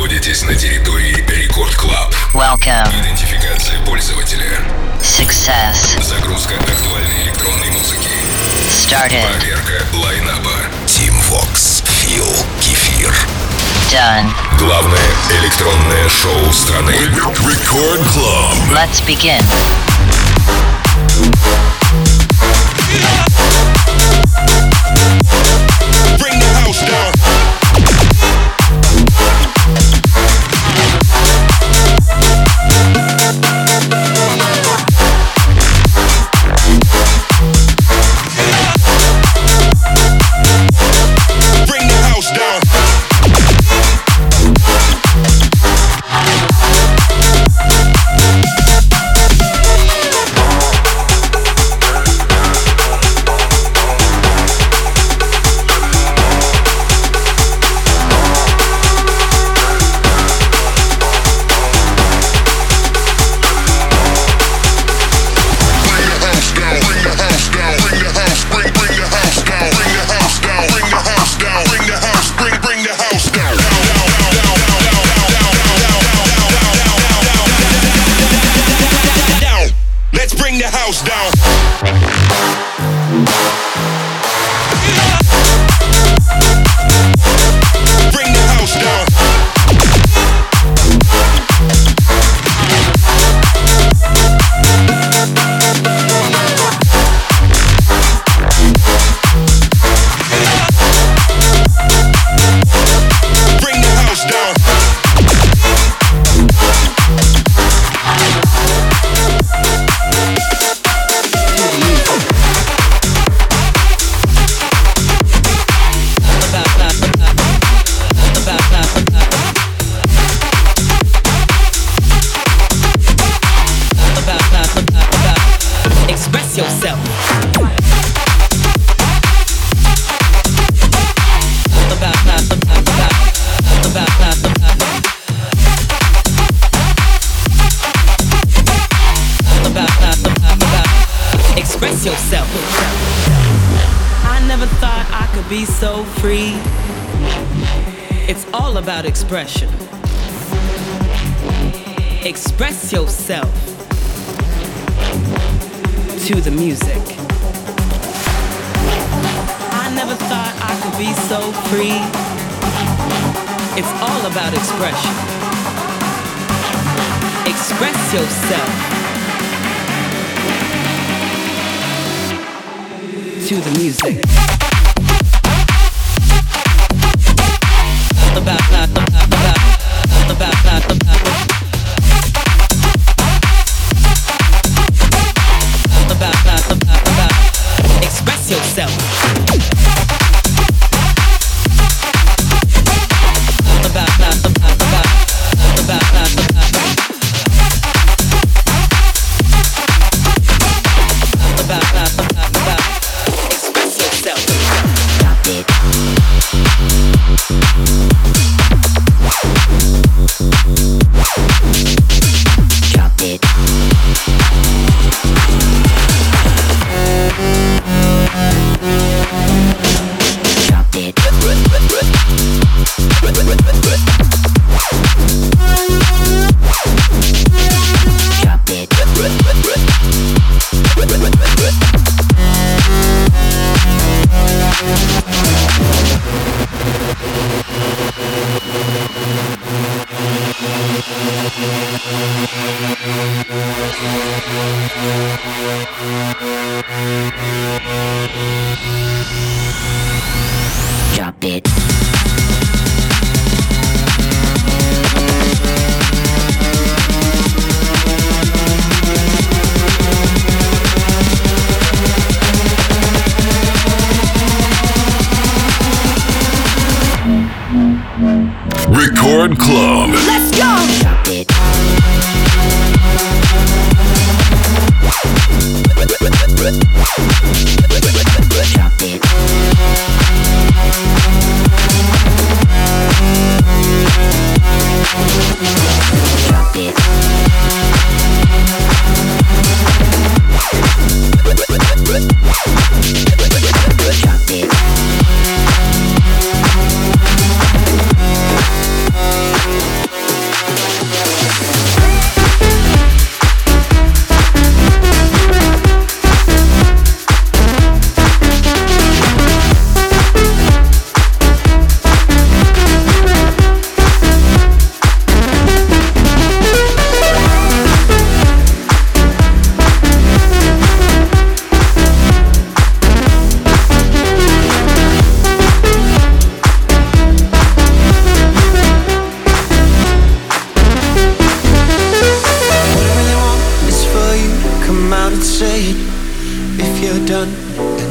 находитесь на территории Рекорд Клаб. Welcome. Идентификация пользователя. Success. Загрузка актуальной электронной музыки. Started. Проверка лайнаба. Team Vox. Фил. Кефир. Done. Главное электронное шоу страны. Рекорд Клаб. Let's begin. Bring the house down. Free. It's all about expression. Express yourself to the music. I never thought I could be so free. It's all about expression. Express yourself to the music. da.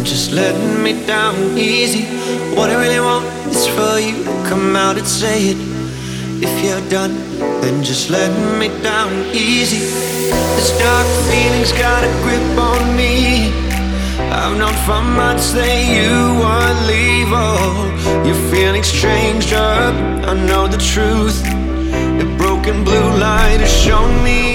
Just letting me down easy. What I really want is for you to come out and say it. If you're done, then just let me down easy. This dark feeling's got a grip on me. I've known for months that you would leave. Oh, your feelings changed up. I know the truth. The broken blue light has shown me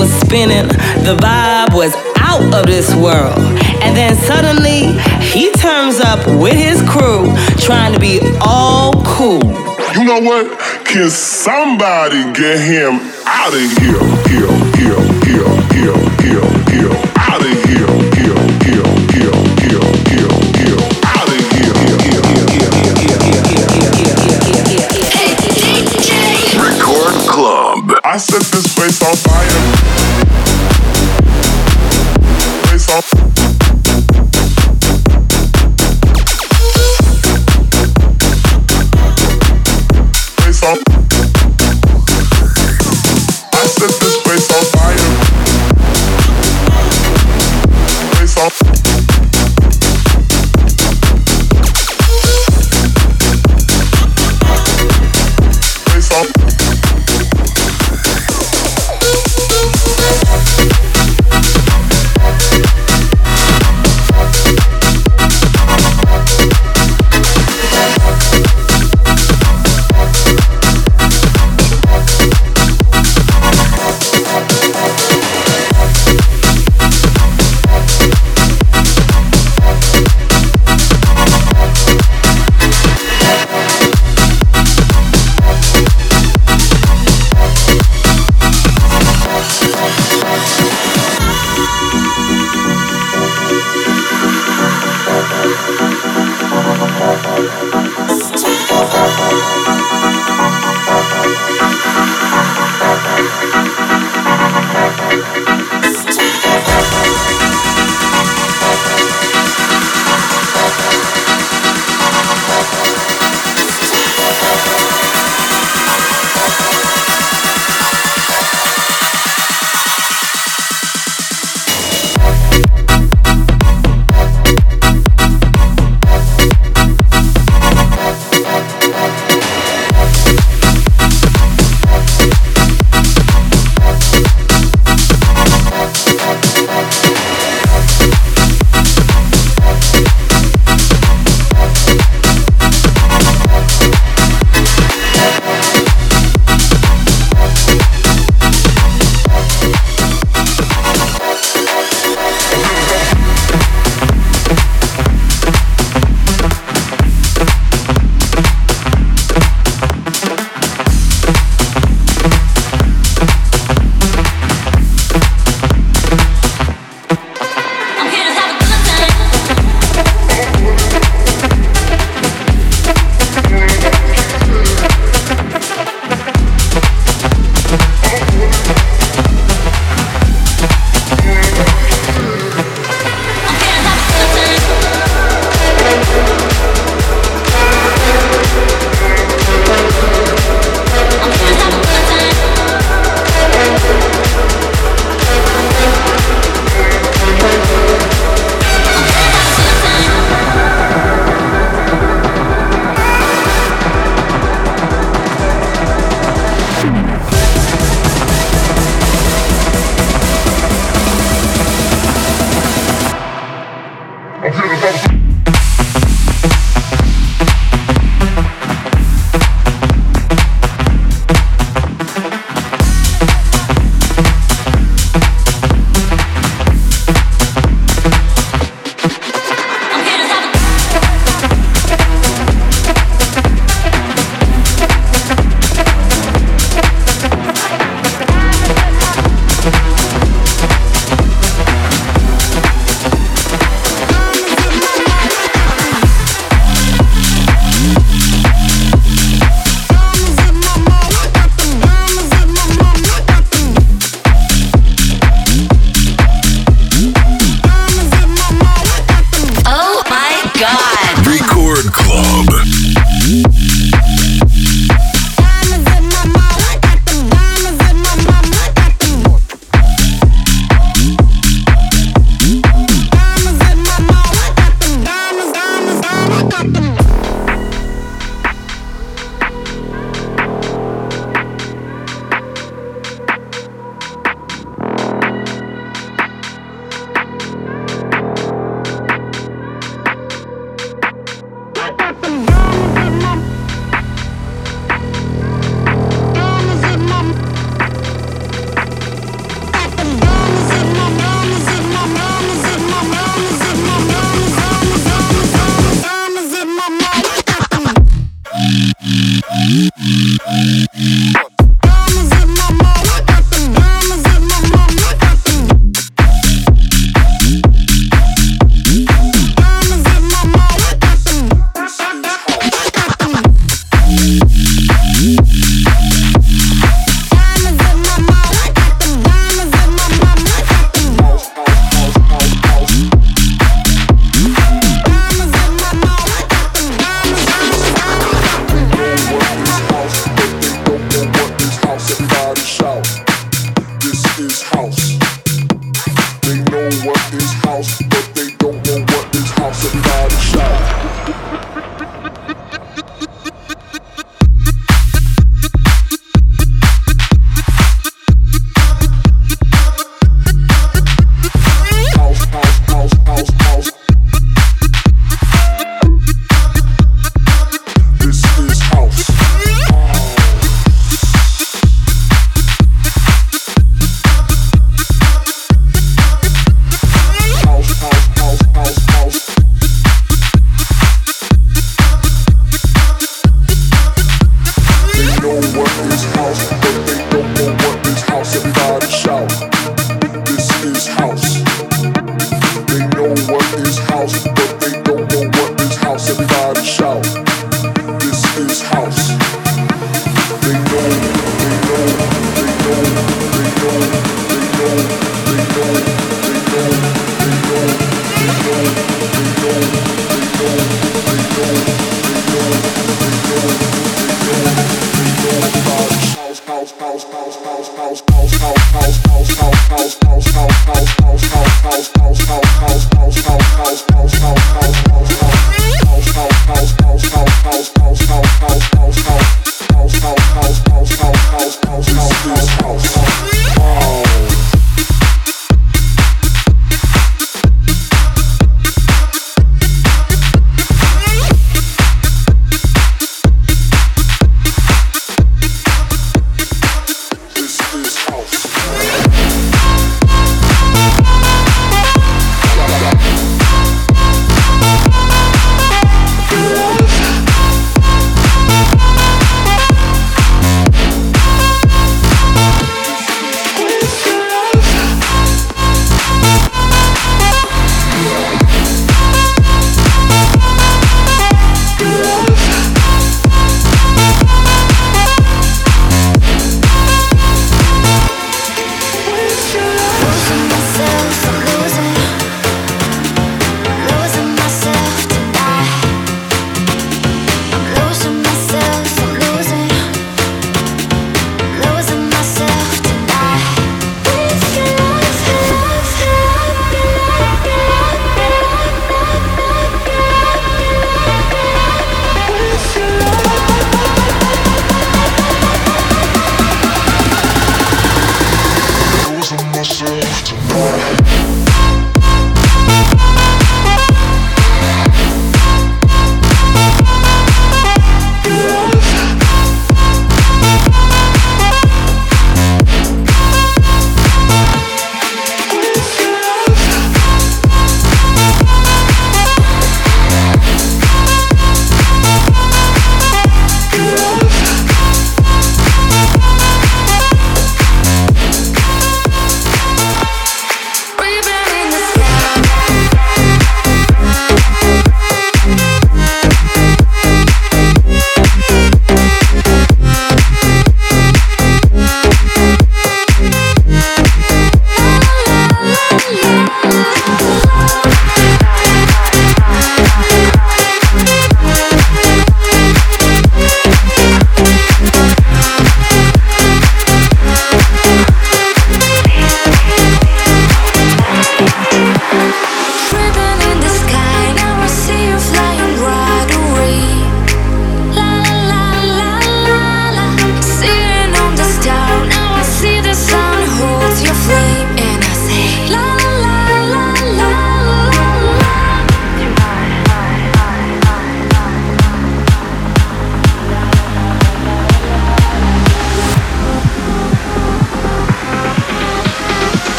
was spinning, the vibe was out of this world. And then suddenly, he turns up with his crew, trying to be all cool. You know what? Can somebody get him out of here? Here, here, here, here, here, here. Out of here, here, here, here, here, here, here. Out of here, here, here, here, here, here, here, here. Record Club. I set this place on fire.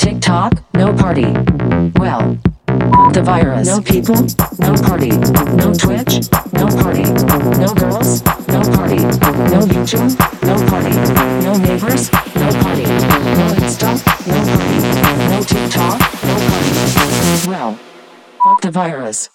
TikTok, no party. Well, the virus. No people, no party. No Twitch, no party. No girls, no party. No YouTube, no party. No neighbors, no party. No Insta, no party. No TikTok, no party. Well, fuck the virus.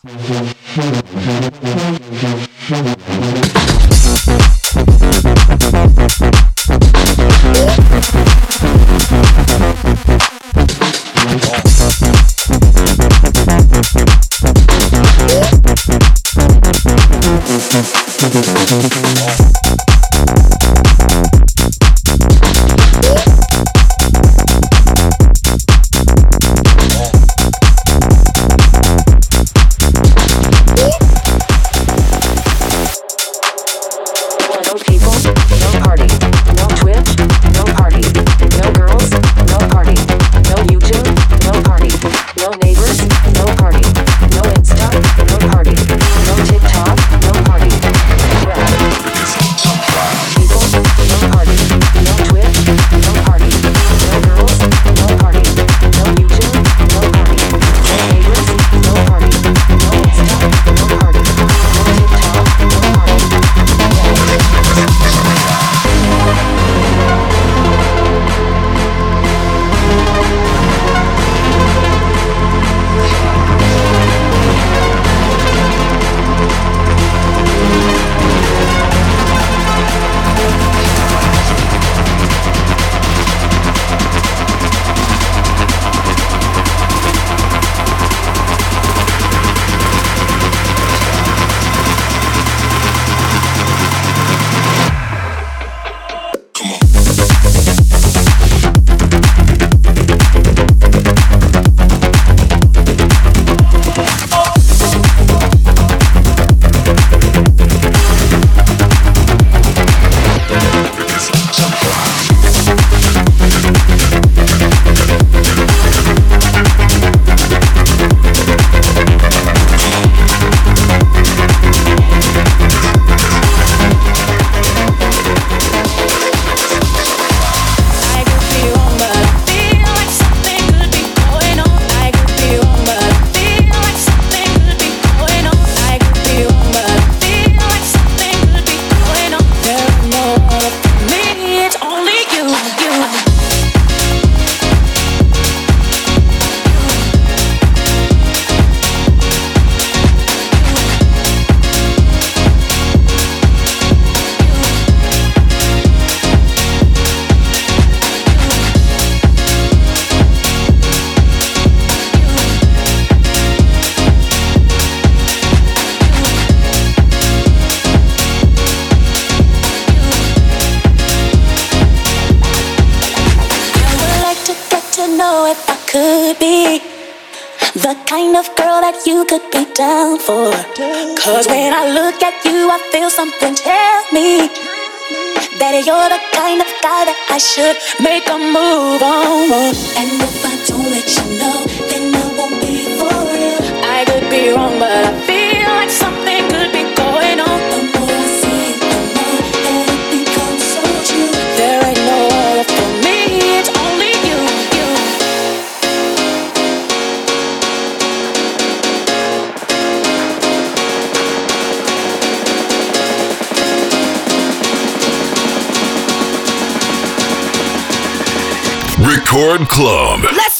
Record Club. Let's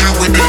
I with it.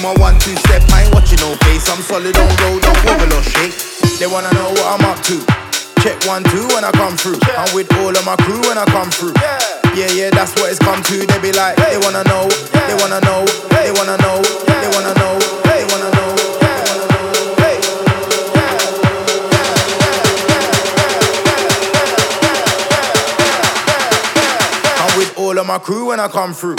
do my one two step, I ain't watching no face. I'm solid on road, don't wobble or shake. They wanna know what I'm up to. Check one two when I come through. I'm with all of my crew when I come through. Yeah, yeah, that's what it's come to. They be like, they wanna know, they wanna know, they wanna know, they wanna know, they wanna know. All of my crew when I come through.